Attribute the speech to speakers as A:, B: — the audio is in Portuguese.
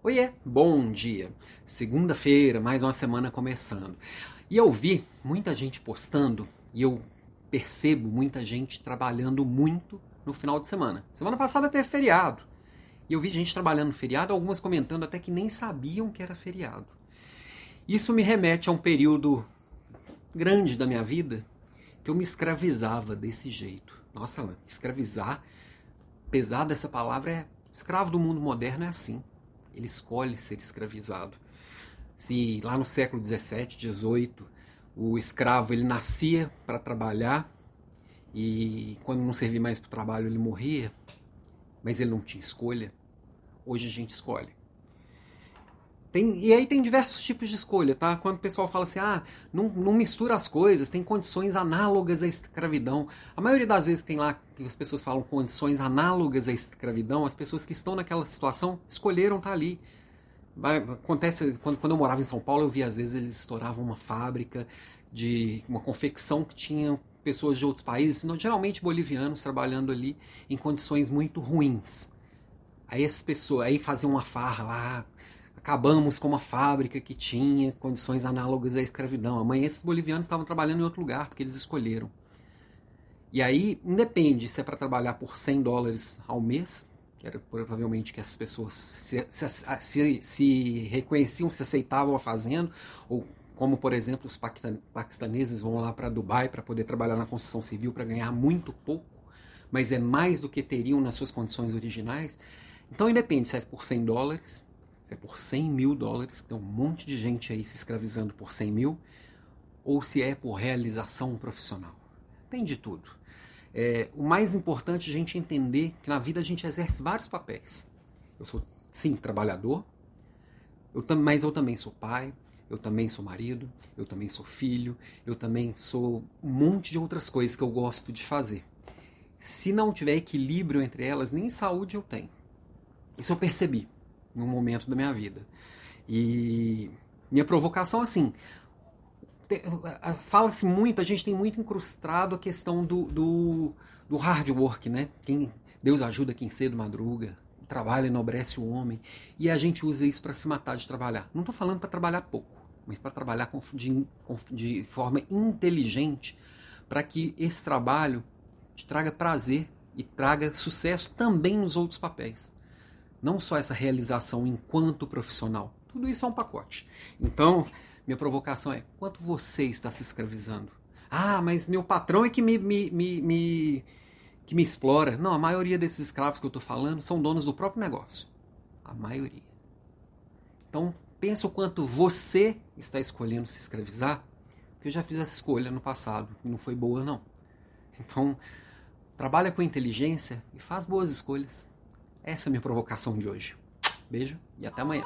A: Oiê, bom dia! Segunda-feira, mais uma semana começando. E eu vi muita gente postando e eu percebo muita gente trabalhando muito no final de semana. Semana passada teve feriado. E eu vi gente trabalhando no feriado, algumas comentando até que nem sabiam que era feriado. Isso me remete a um período grande da minha vida que eu me escravizava desse jeito. Nossa, escravizar, apesar dessa palavra, é escravo do mundo moderno é assim ele escolhe ser escravizado. Se lá no século 17, 18, o escravo ele nascia para trabalhar e quando não servia mais para o trabalho ele morria, mas ele não tinha escolha. Hoje a gente escolhe. Tem, e aí tem diversos tipos de escolha, tá? Quando o pessoal fala assim, ah, não, não mistura as coisas, tem condições análogas à escravidão. A maioria das vezes tem lá que as pessoas falam condições análogas à escravidão, as pessoas que estão naquela situação escolheram estar tá ali. Acontece, quando, quando eu morava em São Paulo, eu via às vezes eles estouravam uma fábrica de uma confecção que tinha pessoas de outros países, geralmente bolivianos, trabalhando ali em condições muito ruins. Aí as pessoas, aí faziam uma farra lá, acabamos com uma fábrica que tinha condições análogas à escravidão. Amanhã esses bolivianos estavam trabalhando em outro lugar porque eles escolheram. E aí, independe se é para trabalhar por 100 dólares ao mês, que era provavelmente que essas pessoas se, se, se, se reconheciam, se aceitavam a fazendo, ou como, por exemplo, os paquistaneses vão lá para Dubai para poder trabalhar na construção civil para ganhar muito pouco, mas é mais do que teriam nas suas condições originais. Então, independe se é por 100 dólares, se é por 100 mil dólares, que tem um monte de gente aí se escravizando por 100 mil, ou se é por realização profissional. Tem de tudo. É, o mais importante é a gente entender que na vida a gente exerce vários papéis. Eu sou, sim, trabalhador, eu, mas eu também sou pai, eu também sou marido, eu também sou filho, eu também sou um monte de outras coisas que eu gosto de fazer. Se não tiver equilíbrio entre elas, nem saúde eu tenho. Isso eu percebi em um momento da minha vida. E minha provocação, assim, fala-se muito, a gente tem muito incrustado a questão do, do, do, hard work, né? Quem, Deus ajuda quem cedo madruga, o trabalho enobrece o homem, e a gente usa isso para se matar de trabalhar. Não estou falando para trabalhar pouco, mas para trabalhar com, de, com, de forma inteligente, para que esse trabalho traga prazer e traga sucesso também nos outros papéis. Não só essa realização enquanto profissional. Tudo isso é um pacote. Então, minha provocação é: quanto você está se escravizando? Ah, mas meu patrão é que me, me, me, me que me explora. Não, a maioria desses escravos que eu estou falando são donos do próprio negócio. A maioria. Então, pensa o quanto você está escolhendo se escravizar, porque eu já fiz essa escolha no passado e não foi boa, não. Então, trabalha com inteligência e faz boas escolhas. Essa é a minha provocação de hoje. Beijo e até amanhã.